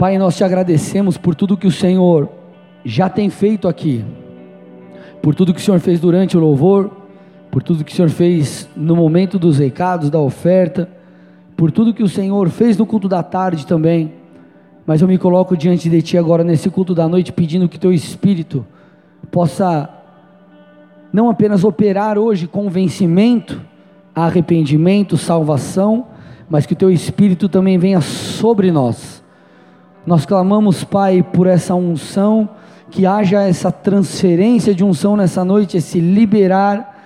Pai, nós te agradecemos por tudo que o Senhor já tem feito aqui, por tudo que o Senhor fez durante o louvor, por tudo que o Senhor fez no momento dos recados, da oferta, por tudo que o Senhor fez no culto da tarde também. Mas eu me coloco diante de Ti agora nesse culto da noite, pedindo que Teu Espírito possa não apenas operar hoje convencimento, arrependimento, salvação, mas que o Teu Espírito também venha sobre nós. Nós clamamos, Pai, por essa unção, que haja essa transferência de unção nessa noite, esse liberar,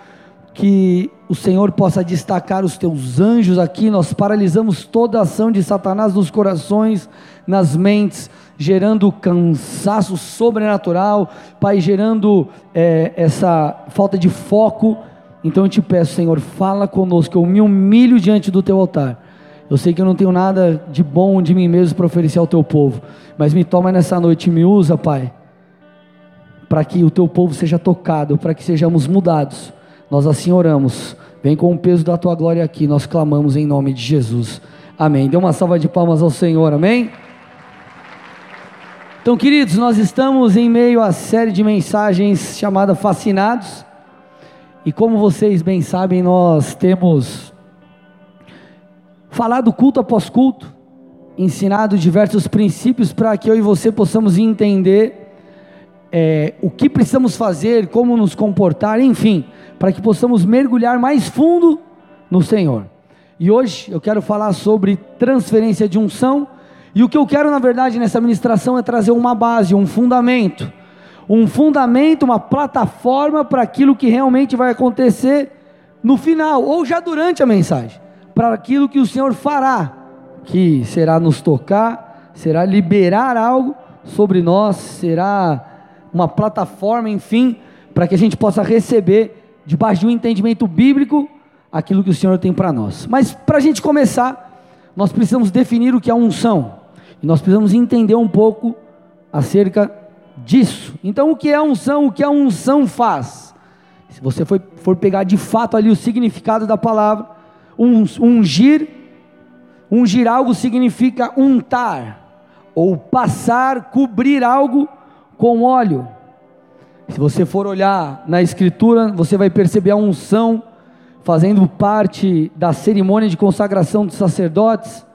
que o Senhor possa destacar os teus anjos aqui. Nós paralisamos toda a ação de Satanás nos corações, nas mentes, gerando cansaço sobrenatural, Pai, gerando é, essa falta de foco. Então eu te peço, Senhor, fala conosco, eu me humilho diante do teu altar. Eu sei que eu não tenho nada de bom de mim mesmo para oferecer ao teu povo, mas me toma nessa noite e me usa, Pai, para que o teu povo seja tocado, para que sejamos mudados. Nós assim oramos. Vem com o peso da tua glória aqui, nós clamamos em nome de Jesus. Amém. Dê uma salva de palmas ao Senhor, amém? Então, queridos, nós estamos em meio à série de mensagens chamada Fascinados. E como vocês bem sabem, nós temos falado culto após culto, ensinado diversos princípios para que eu e você possamos entender é, o que precisamos fazer, como nos comportar, enfim, para que possamos mergulhar mais fundo no Senhor. E hoje eu quero falar sobre transferência de unção, e o que eu quero, na verdade, nessa ministração é trazer uma base, um fundamento, um fundamento, uma plataforma para aquilo que realmente vai acontecer no final, ou já durante a mensagem, para aquilo que o Senhor fará, que será nos tocar, será liberar algo sobre nós, será uma plataforma, enfim, para que a gente possa receber, debaixo de um entendimento bíblico, aquilo que o Senhor tem para nós. Mas para a gente começar, nós precisamos definir o que é unção, e nós precisamos entender um pouco acerca disso. Então, o que é unção? O que a unção faz? Se você for, for pegar de fato ali o significado da palavra, ungir, ungir algo significa untar, ou passar, cobrir algo com óleo. Se você for olhar na Escritura, você vai perceber a unção fazendo parte da cerimônia de consagração dos sacerdotes,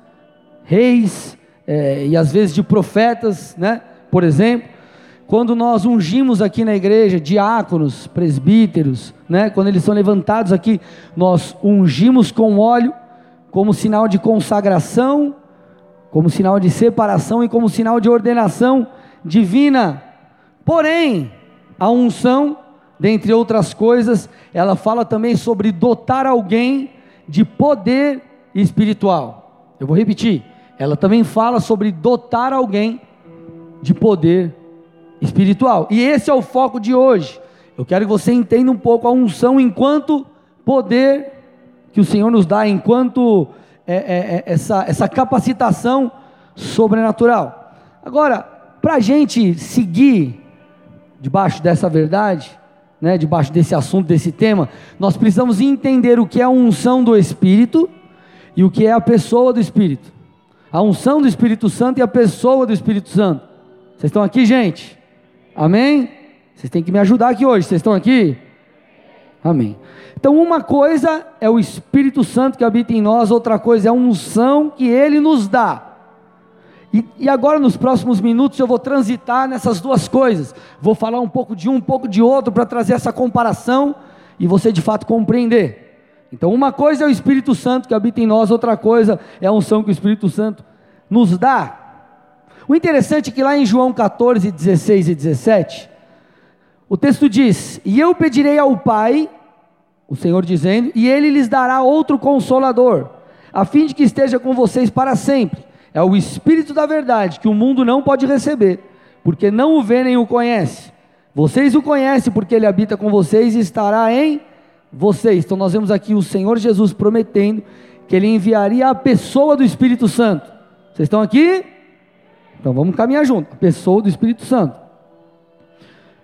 reis é, e às vezes de profetas, né? Por exemplo, quando nós ungimos aqui na igreja diáconos, presbíteros, né? Quando eles são levantados aqui, nós ungimos com óleo como sinal de consagração, como sinal de separação e como sinal de ordenação divina. Porém, a unção, dentre outras coisas, ela fala também sobre dotar alguém de poder espiritual. Eu vou repetir. Ela também fala sobre dotar alguém de poder espiritual. E esse é o foco de hoje. Eu quero que você entenda um pouco a unção enquanto poder que o Senhor nos dá, enquanto é, é, é, essa, essa capacitação sobrenatural. Agora, para a gente seguir debaixo dessa verdade, né, debaixo desse assunto, desse tema, nós precisamos entender o que é a unção do Espírito e o que é a pessoa do Espírito. A unção do Espírito Santo e a pessoa do Espírito Santo. Vocês estão aqui, gente? Amém? Vocês têm que me ajudar aqui hoje. Vocês estão aqui? Amém. Então, uma coisa é o Espírito Santo que habita em nós, outra coisa é a unção que ele nos dá. E, e, agora, nos próximos minutos, eu vou transitar nessas duas coisas. Vou falar um pouco de um, um pouco de outro, para trazer essa comparação e você de fato compreender. Então, uma coisa é o Espírito Santo que habita em nós, outra coisa é a unção que o Espírito Santo nos dá. O interessante é que lá em João 14, 16 e 17, o texto diz: E eu pedirei ao Pai, o Senhor dizendo, e ele lhes dará outro consolador, a fim de que esteja com vocês para sempre é o Espírito da verdade que o mundo não pode receber, porque não o vê nem o conhece. Vocês o conhecem porque ele habita com vocês e estará em vocês. Então nós vemos aqui o Senhor Jesus prometendo que ele enviaria a pessoa do Espírito Santo. Vocês estão aqui? Então vamos caminhar junto. A pessoa do Espírito Santo.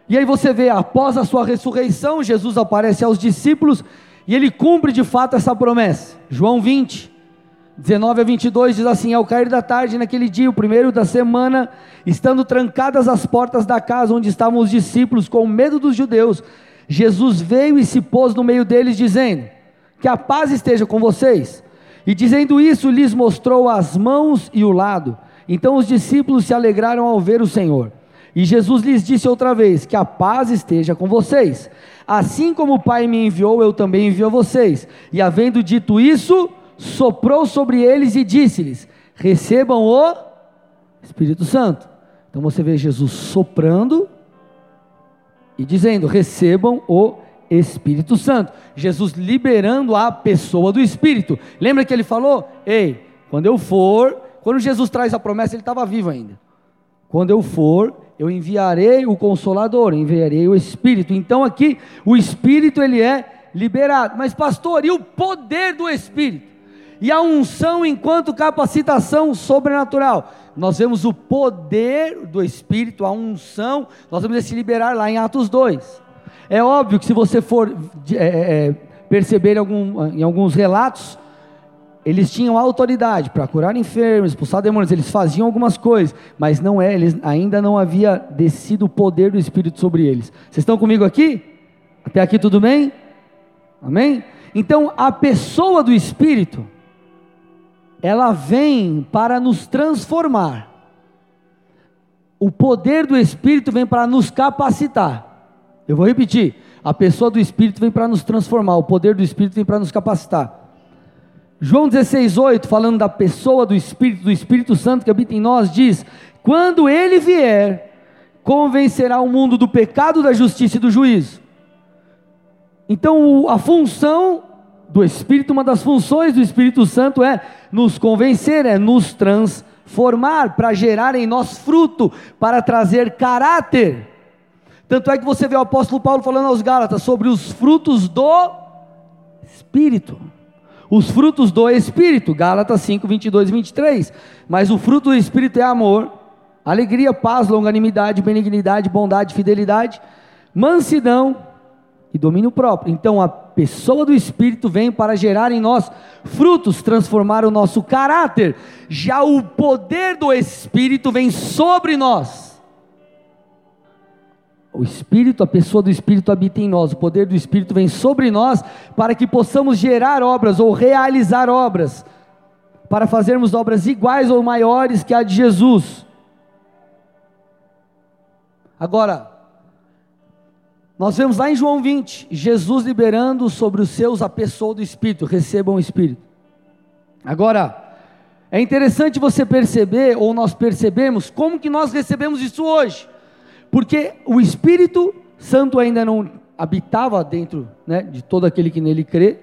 E aí você vê, após a sua ressurreição, Jesus aparece aos discípulos e ele cumpre de fato essa promessa. João 20, 19 a 22 diz assim: Ao cair da tarde, naquele dia, o primeiro da semana, estando trancadas as portas da casa onde estavam os discípulos, com medo dos judeus, Jesus veio e se pôs no meio deles, dizendo: Que a paz esteja com vocês. E dizendo isso, lhes mostrou as mãos e o lado. Então os discípulos se alegraram ao ver o Senhor. E Jesus lhes disse outra vez: Que a paz esteja com vocês. Assim como o Pai me enviou, eu também envio a vocês. E havendo dito isso, soprou sobre eles e disse-lhes: Recebam o Espírito Santo. Então você vê Jesus soprando e dizendo: Recebam o Espírito Santo. Jesus liberando a pessoa do Espírito. Lembra que ele falou: Ei, quando eu for, quando Jesus traz a promessa, ele estava vivo ainda. Quando eu for, eu enviarei o Consolador, enviarei o Espírito. Então aqui o Espírito ele é liberado. Mas pastor, e o poder do Espírito? e a unção enquanto capacitação sobrenatural. Nós vemos o poder do Espírito, a unção, nós vamos esse liberar lá em Atos 2. É óbvio que se você for é, é, é, perceber algum, em alguns relatos, eles tinham autoridade para curar enfermos, expulsar demônios, eles faziam algumas coisas, mas não é, eles ainda não havia descido o poder do Espírito sobre eles. Vocês estão comigo aqui? Até aqui tudo bem? Amém? Então a pessoa do Espírito, ela vem para nos transformar. O poder do Espírito vem para nos capacitar. Eu vou repetir: a pessoa do Espírito vem para nos transformar, o poder do Espírito vem para nos capacitar. João 16,8, falando da pessoa do Espírito, do Espírito Santo que habita em nós, diz: Quando ele vier, convencerá o mundo do pecado, da justiça e do juízo. Então, a função do Espírito, uma das funções do Espírito Santo é nos convencer, é nos transformar, para gerar em nós fruto, para trazer caráter. Tanto é que você vê o apóstolo Paulo falando aos Gálatas sobre os frutos do Espírito. Os frutos do Espírito, Gálatas 5, 22 e 23. Mas o fruto do Espírito é amor, alegria, paz, longanimidade, benignidade, bondade, fidelidade, mansidão e domínio próprio. Então a pessoa do Espírito vem para gerar em nós frutos, transformar o nosso caráter. Já o poder do Espírito vem sobre nós. O Espírito, a pessoa do Espírito habita em nós, o poder do Espírito vem sobre nós para que possamos gerar obras ou realizar obras, para fazermos obras iguais ou maiores que a de Jesus. Agora, nós vemos lá em João 20, Jesus liberando sobre os seus a pessoa do Espírito, recebam o Espírito. Agora, é interessante você perceber, ou nós percebemos, como que nós recebemos isso hoje, porque o Espírito Santo ainda não habitava dentro né, de todo aquele que nele crê,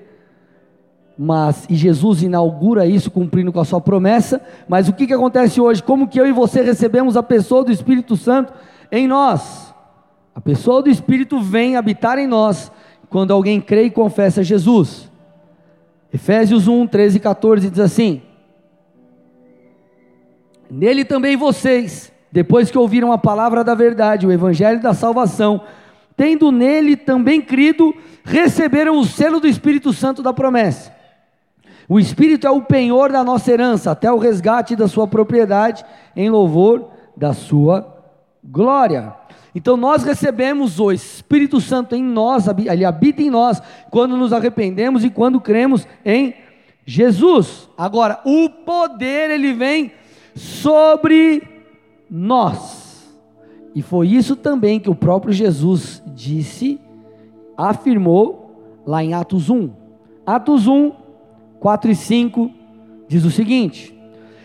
mas e Jesus inaugura isso cumprindo com a sua promessa, mas o que, que acontece hoje? Como que eu e você recebemos a pessoa do Espírito Santo em nós? A pessoa do Espírito vem habitar em nós quando alguém crê e confessa Jesus. Efésios 1, 13 e 14 diz assim: Nele também vocês, depois que ouviram a palavra da verdade, o evangelho da salvação, tendo nele também crido, receberam o selo do Espírito Santo da promessa. O Espírito é o penhor da nossa herança, até o resgate da sua propriedade, em louvor da sua glória. Então nós recebemos o Espírito Santo em nós, ele habita em nós, quando nos arrependemos e quando cremos em Jesus. Agora, o poder ele vem sobre nós. E foi isso também que o próprio Jesus disse, afirmou lá em Atos 1. Atos 1, 4 e 5 diz o seguinte: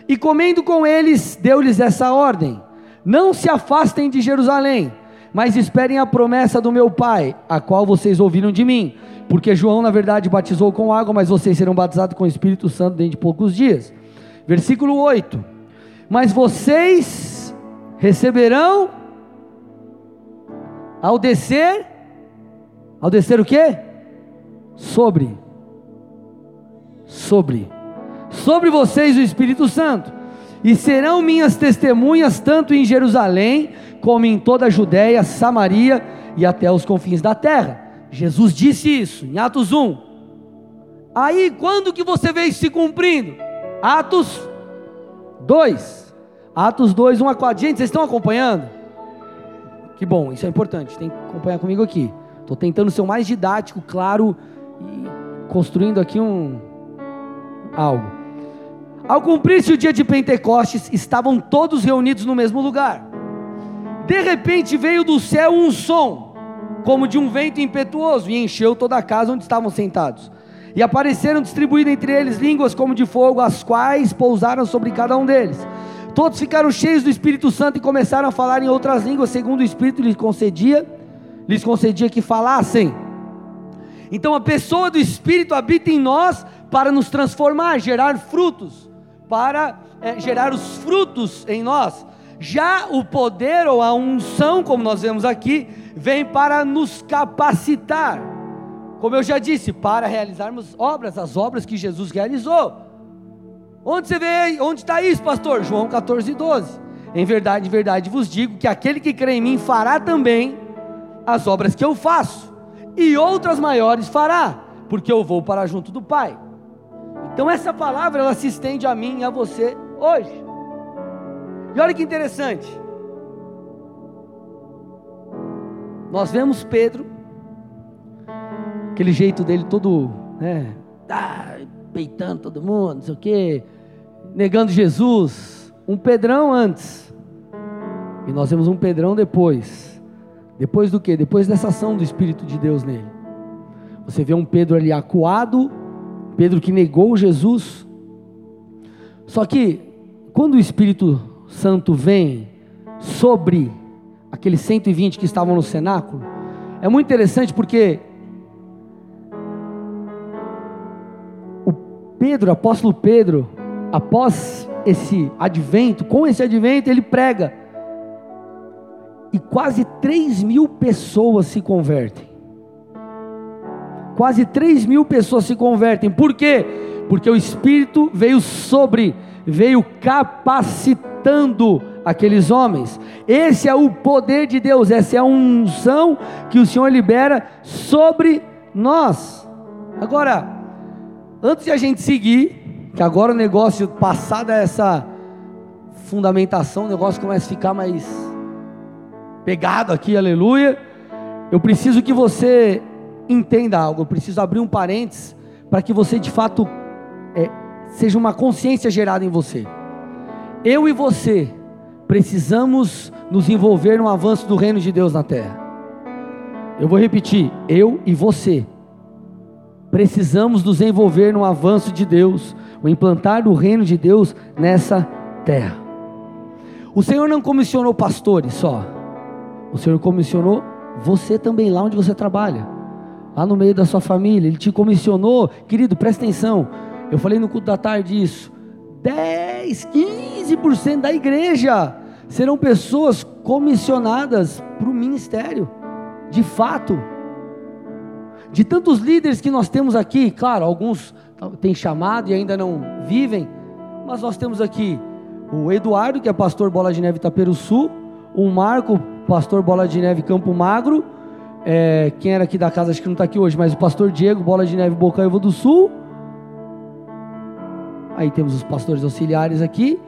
E comendo com eles, deu-lhes essa ordem: não se afastem de Jerusalém, mas esperem a promessa do meu Pai, a qual vocês ouviram de mim. Porque João, na verdade, batizou com água, mas vocês serão batizados com o Espírito Santo dentro de poucos dias. Versículo 8: Mas vocês receberão ao descer, ao descer o que? Sobre, sobre, sobre vocês o Espírito Santo e serão minhas testemunhas tanto em Jerusalém, como em toda a Judéia, Samaria e até os confins da terra. Jesus disse isso em Atos 1. Aí, quando que você vê isso se cumprindo? Atos 2. Atos 2, 1 a 4. Gente, vocês estão acompanhando? Que bom, isso é importante. Tem que acompanhar comigo aqui. Estou tentando ser o mais didático, claro e construindo aqui um algo. Ao cumprir-se o dia de Pentecostes, estavam todos reunidos no mesmo lugar. De repente veio do céu um som, como de um vento impetuoso, e encheu toda a casa onde estavam sentados. E apareceram distribuídas entre eles línguas como de fogo, as quais pousaram sobre cada um deles. Todos ficaram cheios do Espírito Santo e começaram a falar em outras línguas, segundo o Espírito lhes concedia, lhes concedia que falassem. Então a pessoa do Espírito habita em nós para nos transformar, gerar frutos, para é, gerar os frutos em nós. Já o poder ou a unção, como nós vemos aqui, vem para nos capacitar. Como eu já disse, para realizarmos obras, as obras que Jesus realizou. Onde você vê, onde está isso, pastor? João 14, 12. Em verdade, em verdade vos digo que aquele que crê em mim fará também as obras que eu faço, e outras maiores fará, porque eu vou para junto do Pai. Então essa palavra ela se estende a mim e a você hoje. E olha que interessante. Nós vemos Pedro, aquele jeito dele todo, né, ah, peitando todo mundo, não sei o quê, negando Jesus. Um Pedrão antes. E nós vemos um Pedrão depois. Depois do que? Depois dessa ação do Espírito de Deus nele. Você vê um Pedro ali acuado, Pedro que negou Jesus. Só que, quando o Espírito Santo vem sobre aqueles 120 que estavam no cenáculo, é muito interessante porque o Pedro, apóstolo Pedro, após esse advento, com esse advento, ele prega, e quase 3 mil pessoas se convertem. Quase 3 mil pessoas se convertem, por quê? Porque o Espírito veio sobre, veio capacitando aqueles homens. Esse é o poder de Deus, essa é a unção que o Senhor libera sobre nós. Agora, antes de a gente seguir, que agora o negócio, passada essa fundamentação, o negócio começa a ficar mais pegado aqui, aleluia. Eu preciso que você entenda algo, eu preciso abrir um parênteses para que você de fato é, seja uma consciência gerada em você. Eu e você precisamos nos envolver no avanço do reino de Deus na terra. Eu vou repetir, eu e você precisamos nos envolver no avanço de Deus, o implantar do reino de Deus nessa terra. O Senhor não comissionou pastores só, o Senhor comissionou você também lá onde você trabalha, lá no meio da sua família, Ele te comissionou, querido, presta atenção. Eu falei no culto da tarde isso. 10, 15% da igreja serão pessoas comissionadas para o ministério, de fato. De tantos líderes que nós temos aqui, claro, alguns têm chamado e ainda não vivem, mas nós temos aqui o Eduardo, que é pastor Bola de Neve Tapeiro Sul, o Marco, pastor Bola de Neve Campo Magro, é, quem era aqui da casa, acho que não está aqui hoje, mas o pastor Diego, Bola de Neve Bocaiúva do Sul, Aí temos os pastores auxiliares aqui.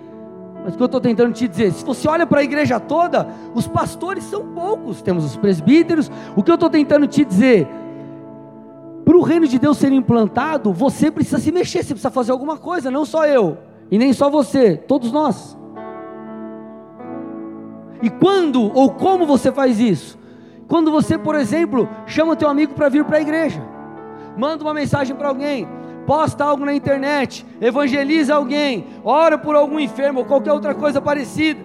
Mas o que eu estou tentando te dizer, se você olha para a igreja toda, os pastores são poucos, temos os presbíteros. O que eu estou tentando te dizer, reino de Deus ser implantado, você precisa se mexer, você precisa fazer alguma coisa, não só eu, e nem só você, todos nós. E quando ou como você faz isso? Quando você, por exemplo, chama teu amigo para vir para a igreja, manda uma mensagem para alguém, posta algo na internet, evangeliza alguém, ora por algum enfermo ou qualquer outra coisa parecida.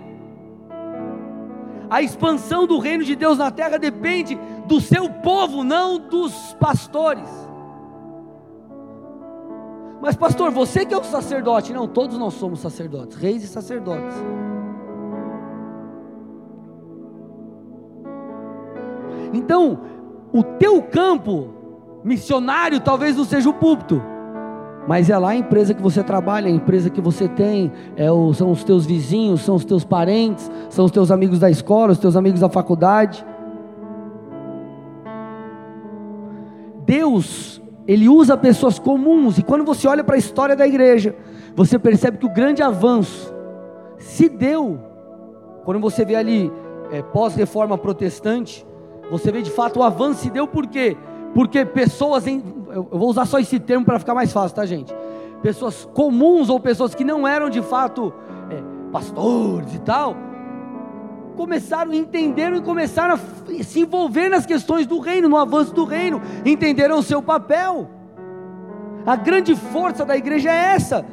A expansão do reino de Deus na terra depende do seu povo, não dos pastores. Mas, pastor, você que é o sacerdote, não, todos nós somos sacerdotes, reis e sacerdotes. Então, o teu campo missionário talvez não seja o púlpito, mas é lá a empresa que você trabalha, a empresa que você tem, é o, são os teus vizinhos, são os teus parentes, são os teus amigos da escola, os teus amigos da faculdade. Deus ele usa pessoas comuns, e quando você olha para a história da igreja, você percebe que o grande avanço se deu, quando você vê ali, é, pós-reforma protestante, você vê de fato o avanço se deu por quê? Porque pessoas, em, eu vou usar só esse termo para ficar mais fácil, tá gente? Pessoas comuns ou pessoas que não eram de fato é, pastores e tal, começaram, entenderam e começaram a se envolver nas questões do reino, no avanço do reino, entenderam o seu papel. A grande força da igreja é essa.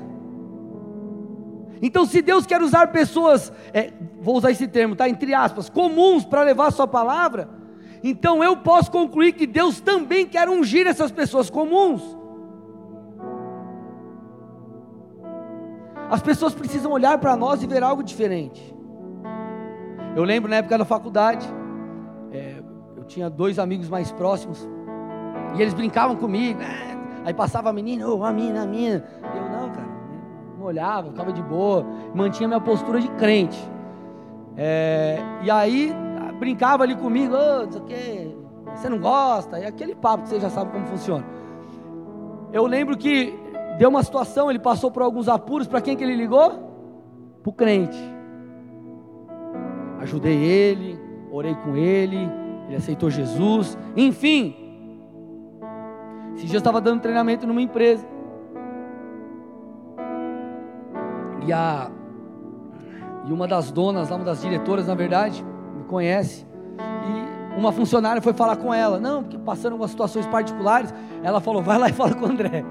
Então, se Deus quer usar pessoas, é, vou usar esse termo, tá? Entre aspas, comuns para levar a sua palavra, então eu posso concluir que Deus também quer ungir essas pessoas comuns. As pessoas precisam olhar para nós e ver algo diferente. Eu lembro na época da faculdade, é, eu tinha dois amigos mais próximos, e eles brincavam comigo, né? aí passava a menina, oh, a mina, a mina. Eu não, cara, não olhava, ficava de boa, mantinha minha postura de crente. É, e aí brincava ali comigo, sei o quê, você não gosta, e aquele papo que você já sabe como funciona. Eu lembro que deu uma situação, ele passou por alguns apuros, para quem que ele ligou? Para o crente ajudei ele, orei com ele, ele aceitou Jesus, enfim. Esse dia eu estava dando treinamento numa empresa. E a e uma das donas, uma das diretoras, na verdade, me conhece. E uma funcionária foi falar com ela. Não, porque passando algumas situações particulares, ela falou: vai lá e fala com o André.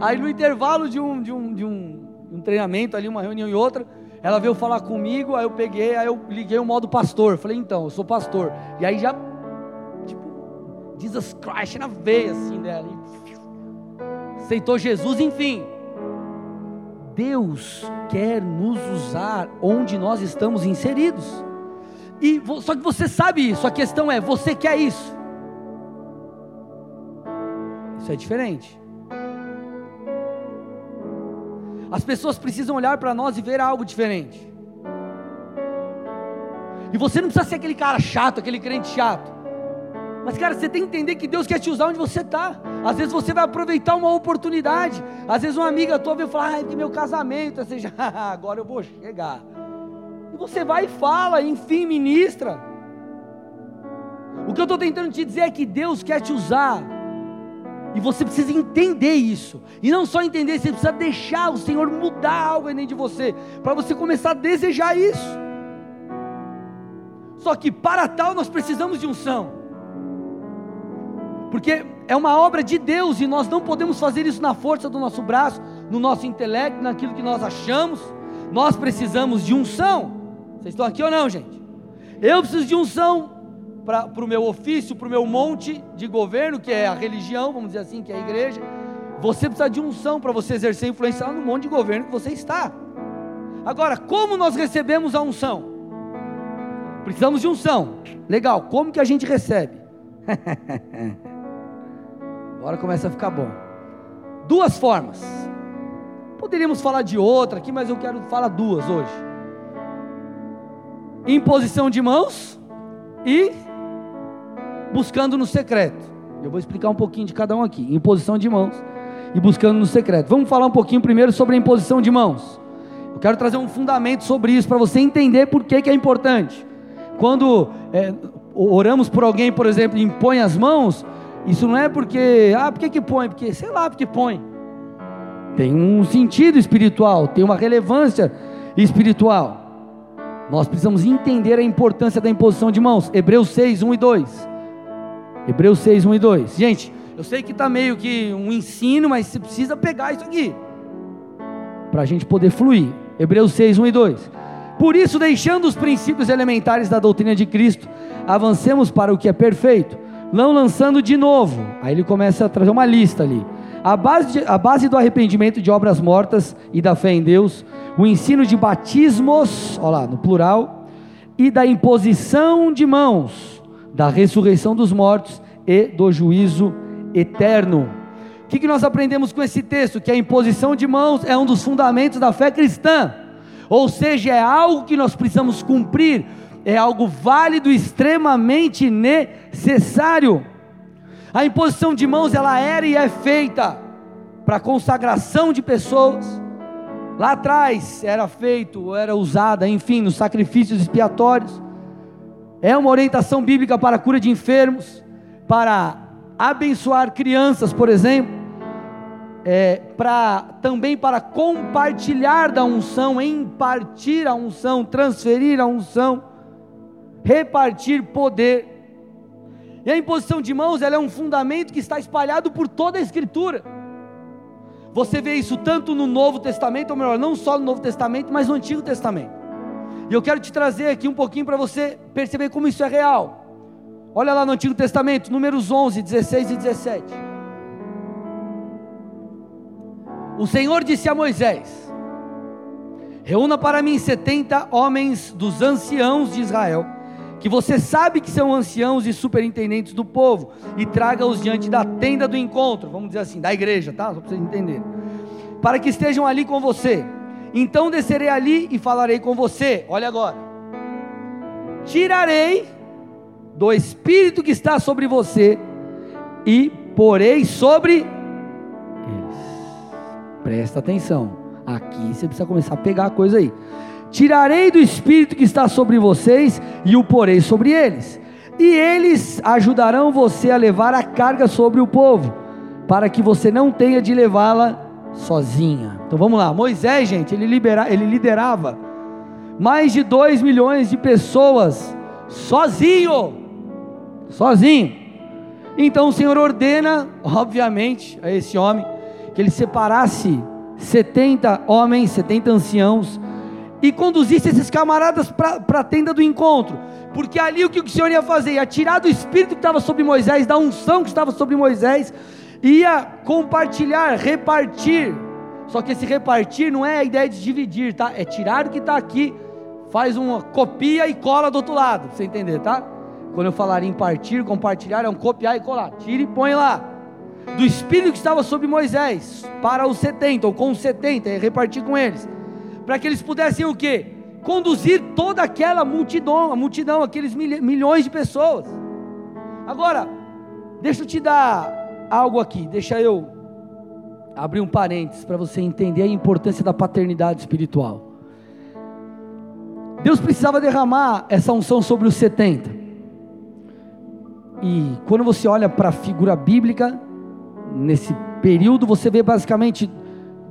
Aí no intervalo de um, de um, de um, um treinamento ali, uma reunião e outra, ela veio falar comigo, aí eu peguei, aí eu liguei o modo pastor. Falei, então, eu sou pastor. E aí já, tipo, Jesus Christ na veia assim dela. Aceitou Jesus, enfim. Deus quer nos usar onde nós estamos inseridos. E só que você sabe isso, a questão é, você quer isso? Isso é diferente. As pessoas precisam olhar para nós e ver algo diferente. E você não precisa ser aquele cara chato, aquele crente chato. Mas, cara, você tem que entender que Deus quer te usar onde você está. Às vezes você vai aproveitar uma oportunidade. Às vezes uma amiga tua vem falar, ai, que meu casamento. Você já, agora eu vou chegar. E você vai e fala, enfim, ministra. O que eu estou tentando te dizer é que Deus quer te usar e você precisa entender isso. E não só entender, você precisa deixar o Senhor mudar algo dentro de você, para você começar a desejar isso. Só que para tal nós precisamos de unção. Porque é uma obra de Deus e nós não podemos fazer isso na força do nosso braço, no nosso intelecto, naquilo que nós achamos. Nós precisamos de unção. Vocês estão aqui ou não, gente? Eu preciso de unção para o meu ofício, para o meu monte de governo, que é a religião, vamos dizer assim, que é a igreja. Você precisa de unção para você exercer influência no monte de governo que você está. Agora, como nós recebemos a unção? Precisamos de unção. Legal, como que a gente recebe? Agora começa a ficar bom. Duas formas. Poderíamos falar de outra aqui, mas eu quero falar duas hoje. Imposição de mãos e buscando no secreto. Eu vou explicar um pouquinho de cada um aqui. Imposição de mãos e buscando no secreto. Vamos falar um pouquinho primeiro sobre a imposição de mãos. Eu quero trazer um fundamento sobre isso para você entender por que, que é importante. Quando é, oramos por alguém, por exemplo, e impõe as mãos, isso não é porque, ah, por que, que põe? Porque, sei lá, porque põe. Tem um sentido espiritual, tem uma relevância espiritual. Nós precisamos entender a importância da imposição de mãos. Hebreus 6, 1 e 2. Hebreus 6, 1 e 2. Gente, eu sei que está meio que um ensino, mas você precisa pegar isso aqui. Para a gente poder fluir. Hebreus 6, 1 e 2. Por isso, deixando os princípios elementares da doutrina de Cristo, avancemos para o que é perfeito, não lançando de novo. Aí ele começa a trazer uma lista ali. A base, de, a base do arrependimento de obras mortas e da fé em Deus, o ensino de batismos, olha lá, no plural, e da imposição de mãos da ressurreição dos mortos e do juízo eterno. O que, que nós aprendemos com esse texto? Que a imposição de mãos é um dos fundamentos da fé cristã, ou seja, é algo que nós precisamos cumprir, é algo válido, extremamente necessário. A imposição de mãos ela era e é feita para consagração de pessoas. Lá atrás era feito, era usada, enfim, nos sacrifícios expiatórios. É uma orientação bíblica para a cura de enfermos, para abençoar crianças, por exemplo, é, para também para compartilhar da unção, impartir a unção, transferir a unção, repartir poder. E a imposição de mãos ela é um fundamento que está espalhado por toda a Escritura. Você vê isso tanto no Novo Testamento, ou melhor, não só no Novo Testamento, mas no Antigo Testamento. E eu quero te trazer aqui um pouquinho para você perceber como isso é real. Olha lá no Antigo Testamento, números 11, 16 e 17. O Senhor disse a Moisés: Reúna para mim setenta homens dos anciãos de Israel, que você sabe que são anciãos e superintendentes do povo, e traga-os diante da tenda do encontro, vamos dizer assim, da igreja, tá? Só para vocês entenderem. Para que estejam ali com você. Então descerei ali e falarei com você. Olha agora. Tirarei do espírito que está sobre você e porei sobre eles. Presta atenção. Aqui você precisa começar a pegar a coisa aí. Tirarei do espírito que está sobre vocês e o porei sobre eles. E eles ajudarão você a levar a carga sobre o povo, para que você não tenha de levá-la sozinha. Então vamos lá, Moisés, gente, ele, libera, ele liderava mais de 2 milhões de pessoas sozinho. Sozinho. Então o Senhor ordena, obviamente, a esse homem que ele separasse 70 homens, 70 anciãos e conduzisse esses camaradas para a tenda do encontro, porque ali o que o Senhor ia fazer? Ia tirar do espírito que estava sobre Moisés, da unção que estava sobre Moisés, ia compartilhar, repartir. Só que esse repartir não é a ideia de dividir, tá? É tirar o que está aqui, faz uma copia e cola do outro lado, para você entender, tá? Quando eu falar em partir, compartilhar, é um copiar e colar. Tira e põe lá. Do espírito que estava sobre Moisés, para os 70, ou com os 70, e repartir com eles. Para que eles pudessem o quê? Conduzir toda aquela multidão, a multidão, aqueles milhões de pessoas. Agora, deixa eu te dar algo aqui, deixa eu abrir um parênteses para você entender a importância da paternidade espiritual. Deus precisava derramar essa unção sobre os 70. E quando você olha para a figura bíblica, nesse período, você vê basicamente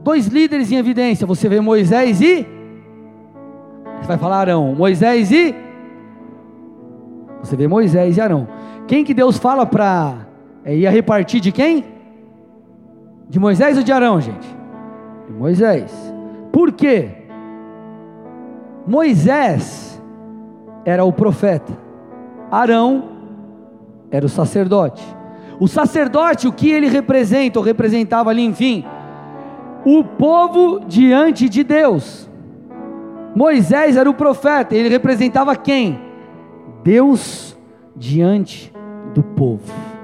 dois líderes em evidência. Você vê Moisés e. Você vai falar Arão. Moisés e. Você vê Moisés e Arão. Quem que Deus fala para é, ia repartir de quem? De Moisés ou de Arão, gente? De Moisés. Por quê? Moisés era o profeta, Arão era o sacerdote. O sacerdote, o que ele representa, ou representava ali, enfim, o povo diante de Deus. Moisés era o profeta, ele representava quem? Deus diante do povo.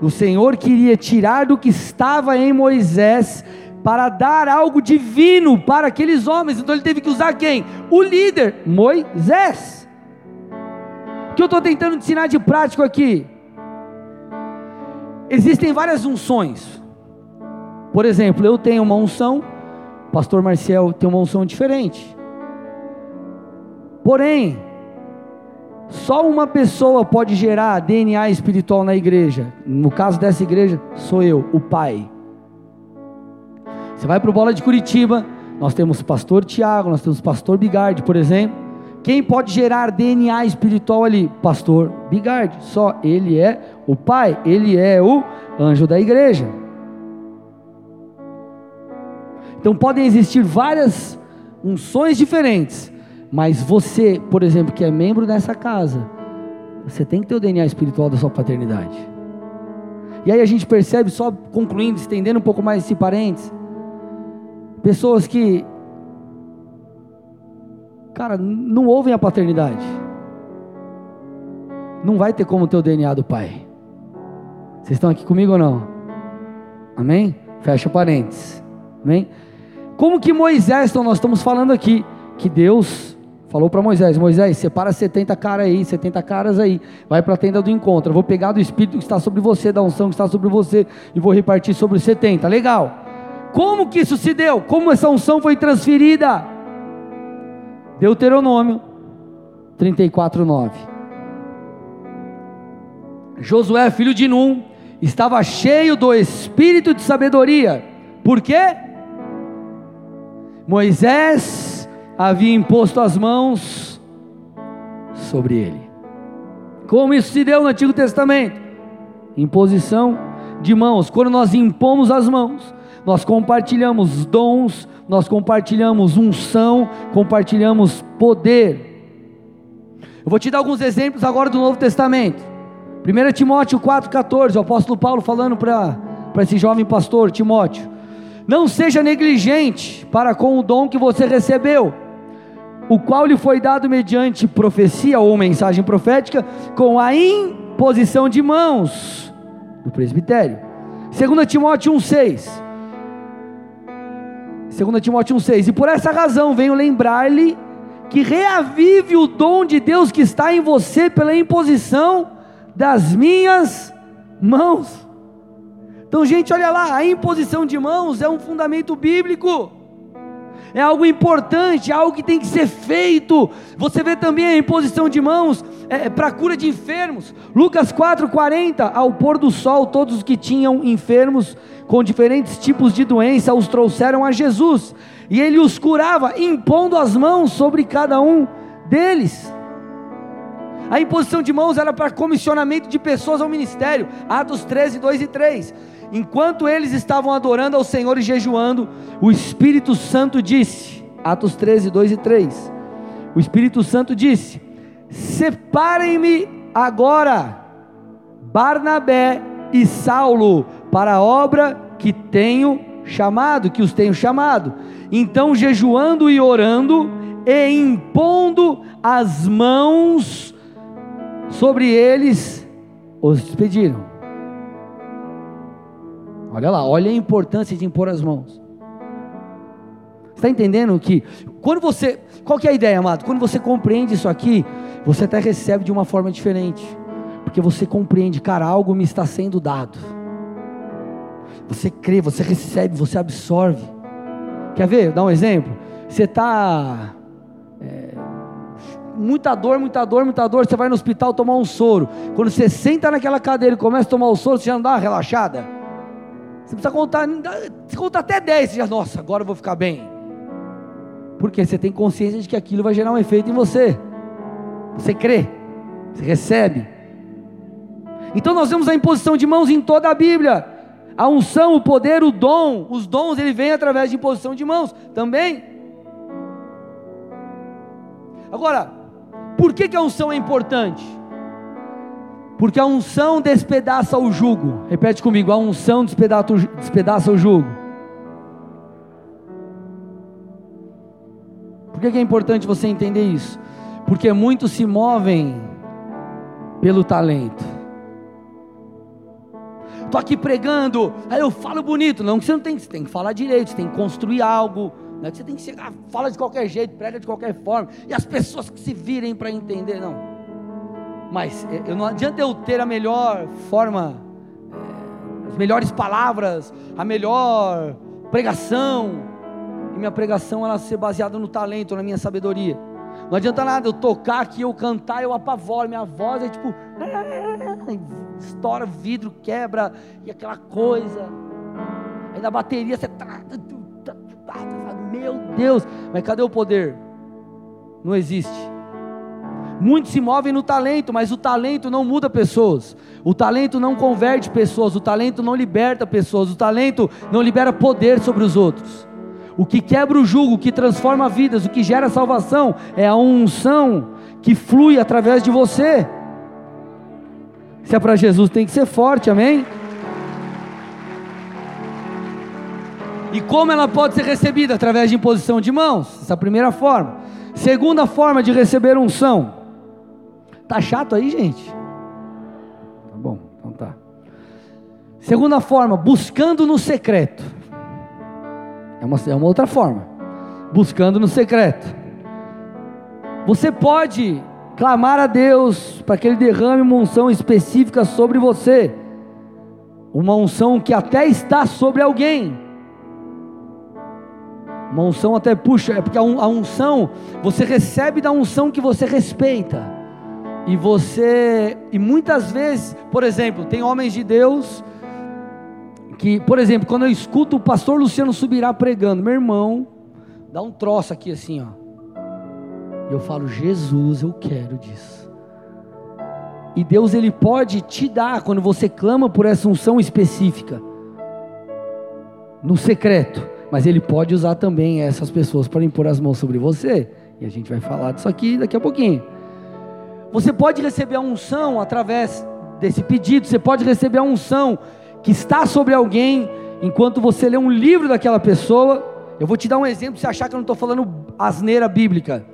O Senhor queria tirar do que estava em Moisés para dar algo divino para aqueles homens. Então ele teve que usar quem? O líder, Moisés. O que eu estou tentando ensinar de prático aqui? Existem várias unções. Por exemplo, eu tenho uma unção, pastor Marcel tem uma unção diferente. Porém, só uma pessoa pode gerar DNA espiritual na igreja. No caso dessa igreja, sou eu, o pai. Você vai para o Bola de Curitiba, nós temos o pastor Tiago, nós temos o pastor Bigardi, por exemplo. Quem pode gerar DNA espiritual ali? Pastor Bigardi. Só ele é o pai, ele é o anjo da igreja. Então podem existir várias unções diferentes, mas você, por exemplo, que é membro dessa casa, você tem que ter o DNA espiritual da sua paternidade. E aí a gente percebe, só concluindo, estendendo um pouco mais esse parênteses, pessoas que, cara, não ouvem a paternidade. Não vai ter como ter o DNA do pai. Vocês estão aqui comigo ou não? Amém? Fecha parênteses. Amém? Como que Moisés, então nós estamos falando aqui, que Deus falou para Moisés: Moisés, separa 70 caras aí, 70 caras aí, vai para a tenda do encontro. Eu vou pegar do Espírito que está sobre você, da unção que está sobre você, e vou repartir sobre os 70. Legal. Como que isso se deu? Como essa unção foi transferida? Deuteronômio 34, 9. Josué, filho de Num, estava cheio do espírito de sabedoria. Por quê? Moisés havia imposto as mãos sobre ele. Como isso se deu no Antigo Testamento? Imposição de mãos. Quando nós impomos as mãos, nós compartilhamos dons, nós compartilhamos unção, compartilhamos poder. Eu vou te dar alguns exemplos agora do Novo Testamento. 1 Timóteo 4,14, o apóstolo Paulo falando para esse jovem pastor, Timóteo: Não seja negligente para com o dom que você recebeu, o qual lhe foi dado mediante profecia ou mensagem profética, com a imposição de mãos do presbitério. 2 Timóteo 1,6. 2 Timóteo 1,6. E por essa razão venho lembrar-lhe que reavive o dom de Deus que está em você pela imposição das minhas mãos. Então, gente, olha lá, a imposição de mãos é um fundamento bíblico. É algo importante, é algo que tem que ser feito. Você vê também a imposição de mãos é, para cura de enfermos. Lucas 4,40: Ao pôr do sol, todos os que tinham enfermos com diferentes tipos de doença os trouxeram a Jesus, e ele os curava, impondo as mãos sobre cada um deles. A imposição de mãos era para comissionamento de pessoas ao ministério. Atos 13, 2 e 3. Enquanto eles estavam adorando ao Senhor e jejuando, o Espírito Santo disse, Atos 13, 2 e 3. O Espírito Santo disse: Separem-me agora, Barnabé e Saulo, para a obra que tenho chamado, que os tenho chamado. Então, jejuando e orando, e impondo as mãos sobre eles os despediram. Olha lá, olha a importância de impor as mãos. Está entendendo que quando você, qual que é a ideia, amado? Quando você compreende isso aqui, você até recebe de uma forma diferente, porque você compreende, cara, algo me está sendo dado. Você crê, você recebe, você absorve. Quer ver? Dá um exemplo. Você está muita dor, muita dor, muita dor, você vai no hospital tomar um soro. Quando você senta naquela cadeira e começa a tomar o soro, você já não dá uma relaxada. Você precisa contar, você conta até 10, você já, nossa, agora eu vou ficar bem. Porque você tem consciência de que aquilo vai gerar um efeito em você. Você crê, você recebe. Então nós vemos a imposição de mãos em toda a Bíblia. A unção, o poder, o dom, os dons, ele vem através de imposição de mãos também. Agora, por que, que a unção é importante? Porque a unção despedaça o jugo. Repete comigo: a unção despedaça, o jugo. Por que, que é importante você entender isso? Porque muitos se movem pelo talento. Estou aqui pregando, aí eu falo bonito. Não, você não tem, você tem que falar direito, você tem que construir algo não é que você tem que chegar, fala de qualquer jeito, prega de qualquer forma, e as pessoas que se virem para entender, não. Mas é, eu não adianta eu ter a melhor forma, é, as melhores palavras, a melhor pregação, e minha pregação ela ser baseada no talento, na minha sabedoria. Não adianta nada eu tocar aqui, eu cantar, eu apavoro, minha voz é tipo, estoura vidro, quebra, e aquela coisa. Aí na bateria você meu Deus, mas cadê o poder? Não existe. Muitos se movem no talento, mas o talento não muda pessoas. O talento não converte pessoas, o talento não liberta pessoas, o talento não libera poder sobre os outros. O que quebra o jugo, o que transforma vidas, o que gera salvação é a unção que flui através de você. Se é para Jesus, tem que ser forte, amém? E como ela pode ser recebida? Através de imposição de mãos. Essa é a primeira forma. Segunda forma de receber unção. Tá chato aí, gente? Tá bom, então tá. Segunda forma, buscando no secreto. É uma, é uma outra forma. Buscando no secreto. Você pode clamar a Deus para que Ele derrame uma unção específica sobre você, uma unção que até está sobre alguém. Uma unção até puxa, é porque a unção, você recebe da unção que você respeita. E você, e muitas vezes, por exemplo, tem homens de Deus que, por exemplo, quando eu escuto o pastor Luciano Subirá pregando, meu irmão, dá um troço aqui assim, ó. E eu falo, Jesus, eu quero disso. E Deus ele pode te dar quando você clama por essa unção específica, no secreto. Mas ele pode usar também essas pessoas para impor as mãos sobre você. E a gente vai falar disso aqui daqui a pouquinho. Você pode receber a unção através desse pedido, você pode receber a unção que está sobre alguém enquanto você lê um livro daquela pessoa. Eu vou te dar um exemplo, se achar que eu não estou falando asneira bíblica.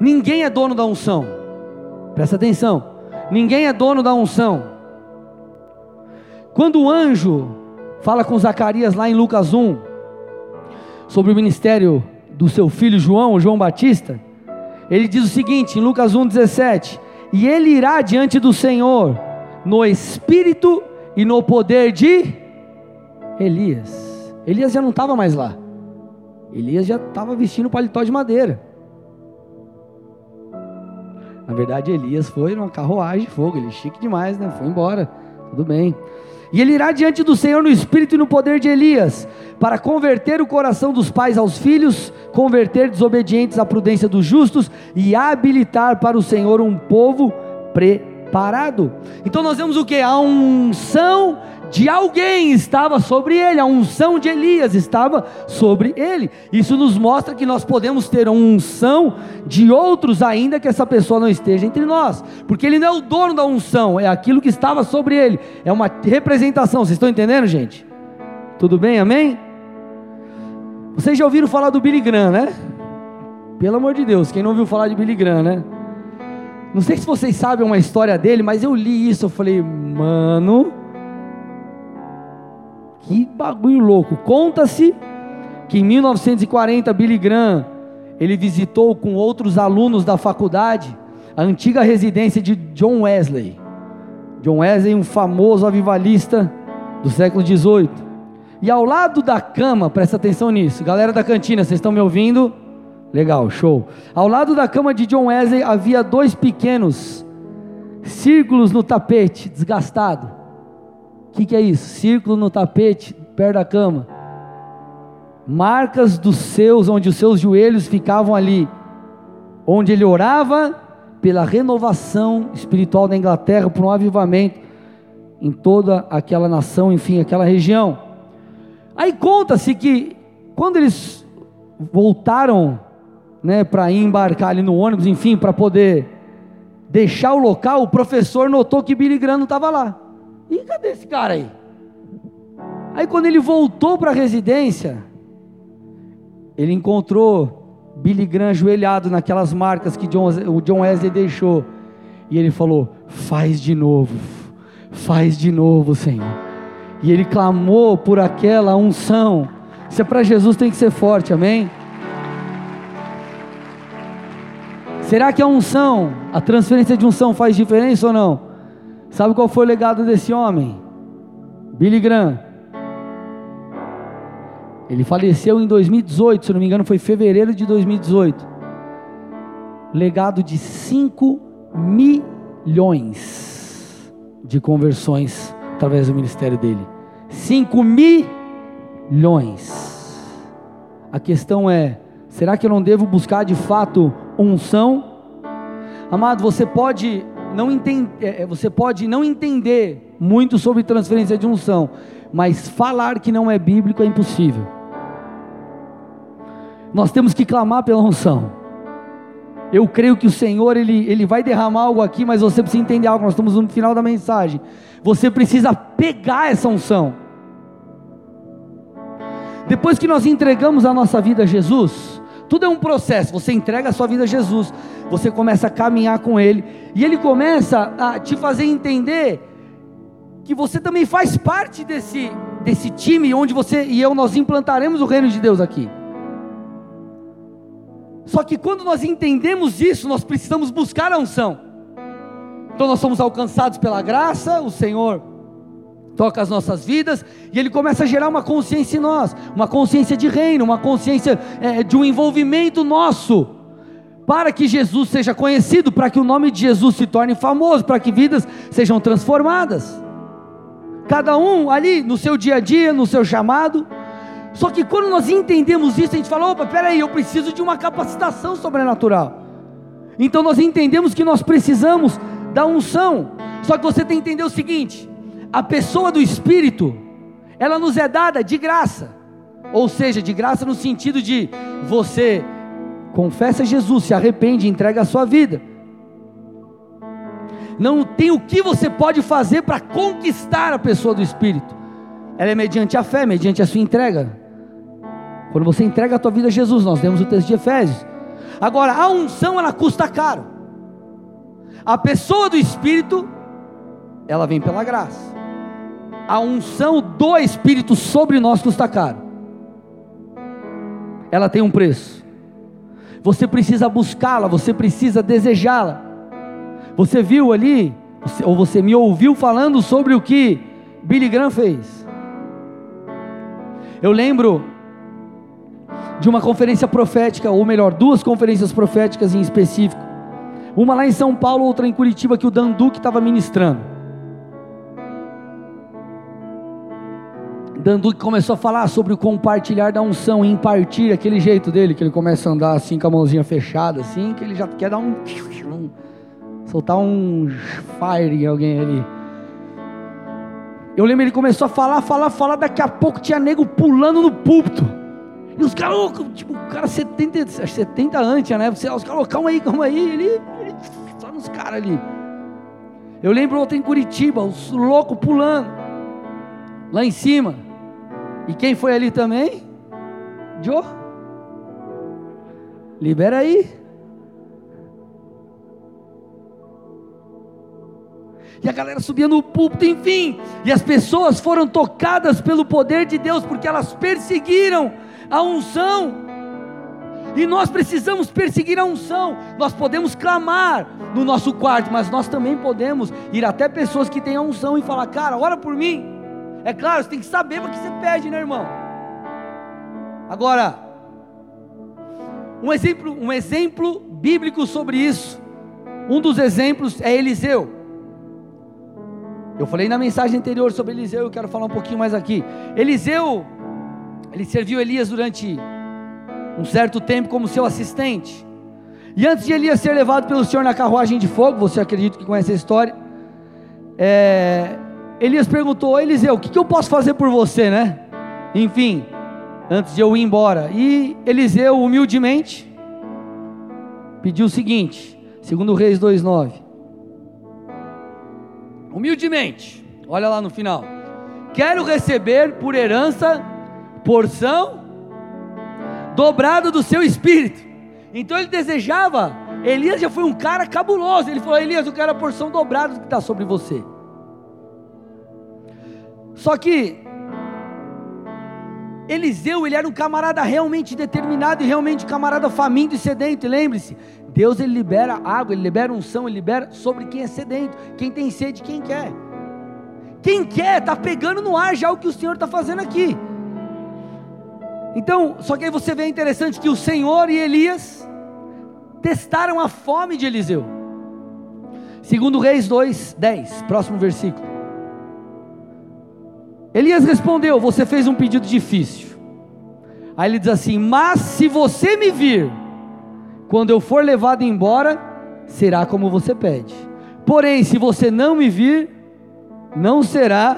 Ninguém é dono da unção. Presta atenção. Ninguém é dono da unção. Quando o anjo fala com Zacarias lá em Lucas 1, sobre o ministério do seu filho João, João Batista, ele diz o seguinte, em Lucas 1,17: E ele irá diante do Senhor no espírito e no poder de Elias. Elias já não estava mais lá, Elias já estava vestindo paletó de madeira. Na verdade, Elias foi numa carruagem de fogo, ele é chique demais, né? Foi embora, tudo bem. E ele irá diante do Senhor no espírito e no poder de Elias, para converter o coração dos pais aos filhos, converter desobedientes à prudência dos justos e habilitar para o Senhor um povo preparado. Então nós vemos o que? A unção de alguém estava sobre ele, a unção de Elias estava sobre ele. Isso nos mostra que nós podemos ter a unção de outros, ainda que essa pessoa não esteja entre nós, porque ele não é o dono da unção, é aquilo que estava sobre ele, é uma representação. Vocês estão entendendo, gente? Tudo bem, amém? Vocês já ouviram falar do Billy Graham, né? Pelo amor de Deus, quem não ouviu falar de Billy Graham, né? Não sei se vocês sabem uma história dele, mas eu li isso, eu falei, mano, que bagulho louco. Conta-se que em 1940 Billy Graham ele visitou com outros alunos da faculdade a antiga residência de John Wesley. John Wesley, um famoso avivalista do século 18. E ao lado da cama, presta atenção nisso, galera da cantina, vocês estão me ouvindo? Legal, show. Ao lado da cama de John Wesley havia dois pequenos círculos no tapete, desgastado. O que, que é isso? Círculo no tapete, perto da cama. Marcas dos seus, onde os seus joelhos ficavam ali. Onde ele orava pela renovação espiritual da Inglaterra, por um avivamento em toda aquela nação, enfim, aquela região. Aí conta-se que quando eles voltaram, né, para embarcar ali no ônibus, enfim, para poder deixar o local, o professor notou que Billy Graham não estava lá. E cadê esse cara aí? Aí quando ele voltou para a residência, ele encontrou Billy Graham ajoelhado naquelas marcas que John, o John Wesley deixou. E ele falou: Faz de novo, faz de novo, Senhor. E ele clamou por aquela unção. Isso é para Jesus tem que ser forte, amém? Será que a unção, a transferência de unção faz diferença ou não? Sabe qual foi o legado desse homem? Billy Graham. Ele faleceu em 2018, se não me engano, foi fevereiro de 2018. Legado de 5 milhões de conversões através do ministério dele. 5 milhões. A questão é: será que eu não devo buscar de fato unção? Amado, você pode não entende, é, é, você pode não entender muito sobre transferência de unção, mas falar que não é bíblico é impossível. Nós temos que clamar pela unção. Eu creio que o Senhor ele, ele vai derramar algo aqui, mas você precisa entender algo. Nós estamos no final da mensagem. Você precisa pegar essa unção. Depois que nós entregamos a nossa vida a Jesus, tudo é um processo. Você entrega a sua vida a Jesus, você começa a caminhar com Ele, e Ele começa a te fazer entender que você também faz parte desse, desse time onde você e eu nós implantaremos o reino de Deus aqui. Só que quando nós entendemos isso, nós precisamos buscar a unção. Então nós somos alcançados pela graça, o Senhor toca as nossas vidas e Ele começa a gerar uma consciência em nós, uma consciência de reino, uma consciência é, de um envolvimento nosso, para que Jesus seja conhecido, para que o nome de Jesus se torne famoso, para que vidas sejam transformadas. Cada um ali no seu dia a dia, no seu chamado. Só que quando nós entendemos isso, a gente fala: opa, peraí, eu preciso de uma capacitação sobrenatural. Então nós entendemos que nós precisamos da unção. Só que você tem que entender o seguinte: a pessoa do Espírito, ela nos é dada de graça. Ou seja, de graça no sentido de você confessa Jesus, se arrepende, entrega a sua vida. Não tem o que você pode fazer para conquistar a pessoa do Espírito. Ela é mediante a fé, mediante a sua entrega. Quando você entrega a tua vida a Jesus, nós temos o texto de Efésios. Agora, a unção ela custa caro. A pessoa do Espírito, ela vem pela graça. A unção do Espírito sobre nós custa caro. Ela tem um preço. Você precisa buscá-la, você precisa desejá-la. Você viu ali, ou você me ouviu falando sobre o que Billy Graham fez. Eu lembro de uma conferência profética, ou melhor, duas conferências proféticas em específico. Uma lá em São Paulo, outra em Curitiba, que o Dan Duque estava ministrando. Dan Duque começou a falar sobre o compartilhar da unção, impartir aquele jeito dele, que ele começa a andar assim com a mãozinha fechada, assim, que ele já quer dar um. um soltar um fire em alguém ali. Eu lembro ele começou a falar, falar, falar, daqui a pouco tinha nego pulando no púlpito. E os caras, tipo, o cara 70, 70 anos, né? Os caras, calma aí, calma aí. Ele, ele só nos caras ali. Eu lembro outro em Curitiba, os loucos pulando. Lá em cima. E quem foi ali também? Joe. Libera aí. E a galera subia no púlpito, enfim. E as pessoas foram tocadas pelo poder de Deus, porque elas perseguiram a unção. E nós precisamos perseguir a unção. Nós podemos clamar no nosso quarto, mas nós também podemos ir até pessoas que têm a unção e falar: Cara, ora por mim. É claro, você tem que saber o que você pede, né, irmão? Agora, um exemplo, um exemplo bíblico sobre isso. Um dos exemplos é Eliseu. Eu falei na mensagem anterior sobre Eliseu, eu quero falar um pouquinho mais aqui. Eliseu ele serviu Elias durante um certo tempo como seu assistente. E antes de Elias ser levado pelo Senhor na carruagem de fogo, você acredita que conhece a história? É, Elias perguntou: Eliseu, o que, que eu posso fazer por você, né? Enfim, antes de eu ir embora. E Eliseu, humildemente, pediu o seguinte, segundo Reis 2,9. Humildemente, olha lá no final. Quero receber por herança porção dobrada do seu espírito. Então ele desejava, Elias já foi um cara cabuloso. Ele falou: Elias, eu quero a porção dobrada do que está sobre você. Só que Eliseu, ele era um camarada realmente determinado e realmente um camarada faminto e sedento. Lembre-se, Deus ele libera água, ele libera unção, ele libera sobre quem é sedento, quem tem sede, quem quer. Quem quer está pegando no ar já o que o Senhor está fazendo aqui. Então, só que aí você vê interessante que o Senhor e Elias testaram a fome de Eliseu. Segundo Reis 2, 10, próximo versículo. Elias respondeu: Você fez um pedido difícil. Aí ele diz assim: Mas se você me vir, quando eu for levado embora, será como você pede. Porém, se você não me vir, não será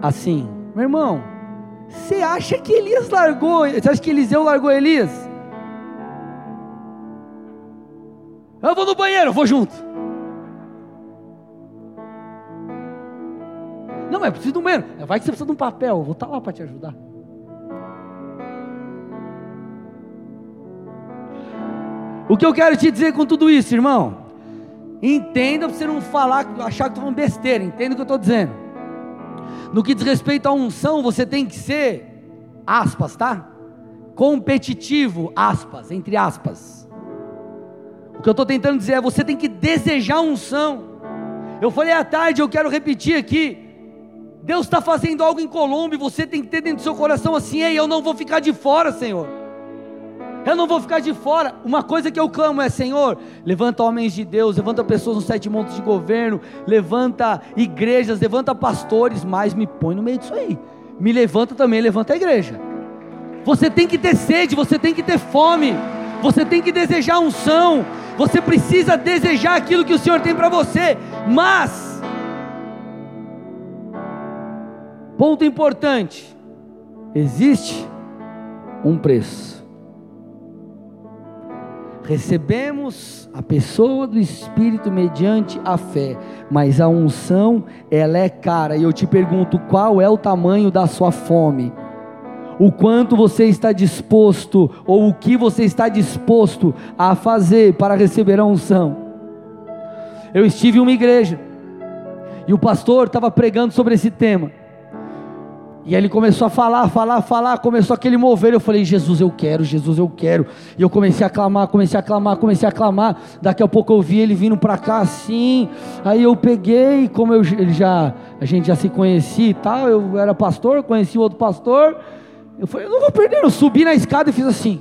assim. Meu irmão, você acha que Elias largou? Você acha que Eliseu largou Elias? Eu vou no banheiro, eu vou junto. Não, mas preciso de um banheiro. Vai que você precisa de um papel, eu vou estar lá para te ajudar. O que eu quero te dizer com tudo isso, irmão? Entenda para você não falar, achar que estou falando besteira. Entenda o que eu estou dizendo. No que diz respeito à unção, você tem que ser, aspas, tá? competitivo, aspas, entre aspas. O que eu estou tentando dizer é: você tem que desejar unção. Eu falei à tarde, eu quero repetir aqui. Deus está fazendo algo em Colômbia, você tem que ter dentro do seu coração assim: ei, eu não vou ficar de fora, Senhor. Eu não vou ficar de fora. Uma coisa que eu clamo é: Senhor, levanta homens de Deus, levanta pessoas nos sete montes de governo, levanta igrejas, levanta pastores, mas me põe no meio disso aí. Me levanta também, levanta a igreja. Você tem que ter sede, você tem que ter fome, você tem que desejar unção, você precisa desejar aquilo que o Senhor tem para você, mas, ponto importante: existe um preço. Recebemos a pessoa do Espírito mediante a fé, mas a unção, ela é cara, e eu te pergunto: qual é o tamanho da sua fome? o quanto você está disposto, ou o que você está disposto a fazer para receber a unção. Eu estive em uma igreja, e o pastor estava pregando sobre esse tema, e ele começou a falar, falar, falar, começou aquele mover. Eu falei, Jesus, eu quero, Jesus, eu quero. E eu comecei a clamar, comecei a clamar, comecei a clamar. Daqui a pouco eu vi ele vindo para cá assim. Aí eu peguei, como eu, ele já, a gente já se conhecia e tal. Eu era pastor, conheci outro pastor. Eu falei, eu não vou perder. Eu subi na escada e fiz assim.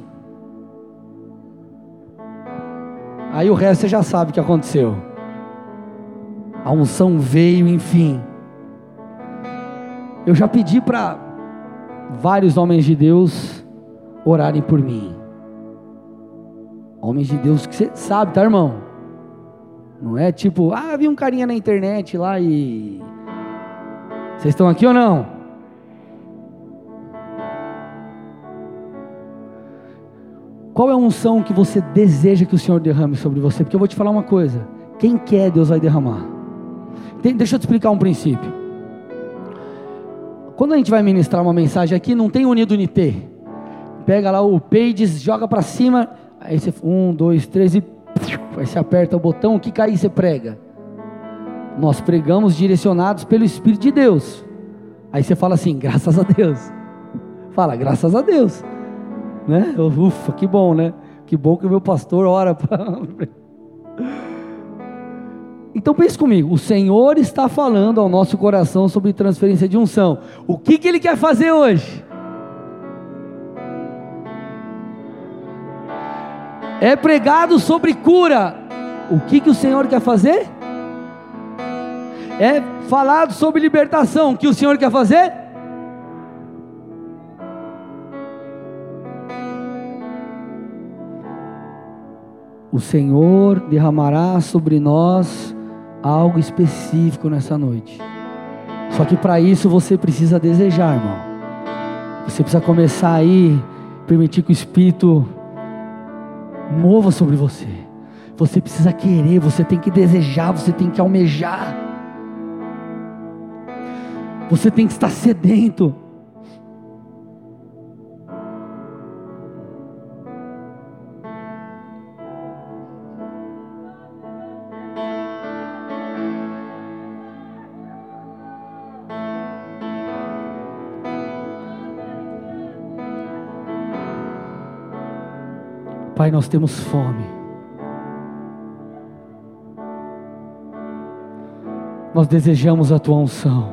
Aí o resto você já sabe o que aconteceu. A unção veio, enfim. Eu já pedi para vários homens de Deus orarem por mim. Homens de Deus que você sabe, tá, irmão? Não é tipo, ah, vi um carinha na internet lá e. Vocês estão aqui ou não? Qual é a unção que você deseja que o Senhor derrame sobre você? Porque eu vou te falar uma coisa: quem quer, Deus vai derramar. Deixa eu te explicar um princípio. Quando a gente vai ministrar uma mensagem aqui, não tem unido unité. Pega lá o pages, joga para cima, aí você um, dois, três e aí você aperta o botão, o que cair você prega. Nós pregamos direcionados pelo Espírito de Deus. Aí você fala assim, graças a Deus. Fala, graças a Deus né? Ufa, que bom, né? Que bom que o meu pastor ora para. Então pense comigo, o Senhor está falando ao nosso coração sobre transferência de unção. O que, que Ele quer fazer hoje? É pregado sobre cura. O que, que o Senhor quer fazer? É falado sobre libertação. O que o Senhor quer fazer? o Senhor derramará sobre nós algo específico nessa noite. Só que para isso você precisa desejar, irmão. Você precisa começar aí, permitir que o Espírito mova sobre você. Você precisa querer, você tem que desejar, você tem que almejar. Você tem que estar sedento. Pai, nós temos fome. Nós desejamos a tua unção.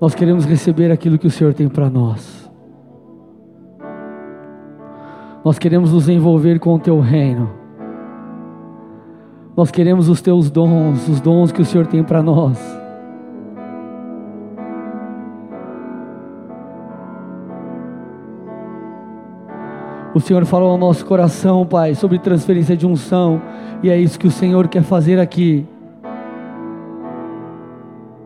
Nós queremos receber aquilo que o Senhor tem para nós. Nós queremos nos envolver com o teu reino. Nós queremos os teus dons, os dons que o Senhor tem para nós. O Senhor falou ao nosso coração, Pai, sobre transferência de unção, e é isso que o Senhor quer fazer aqui.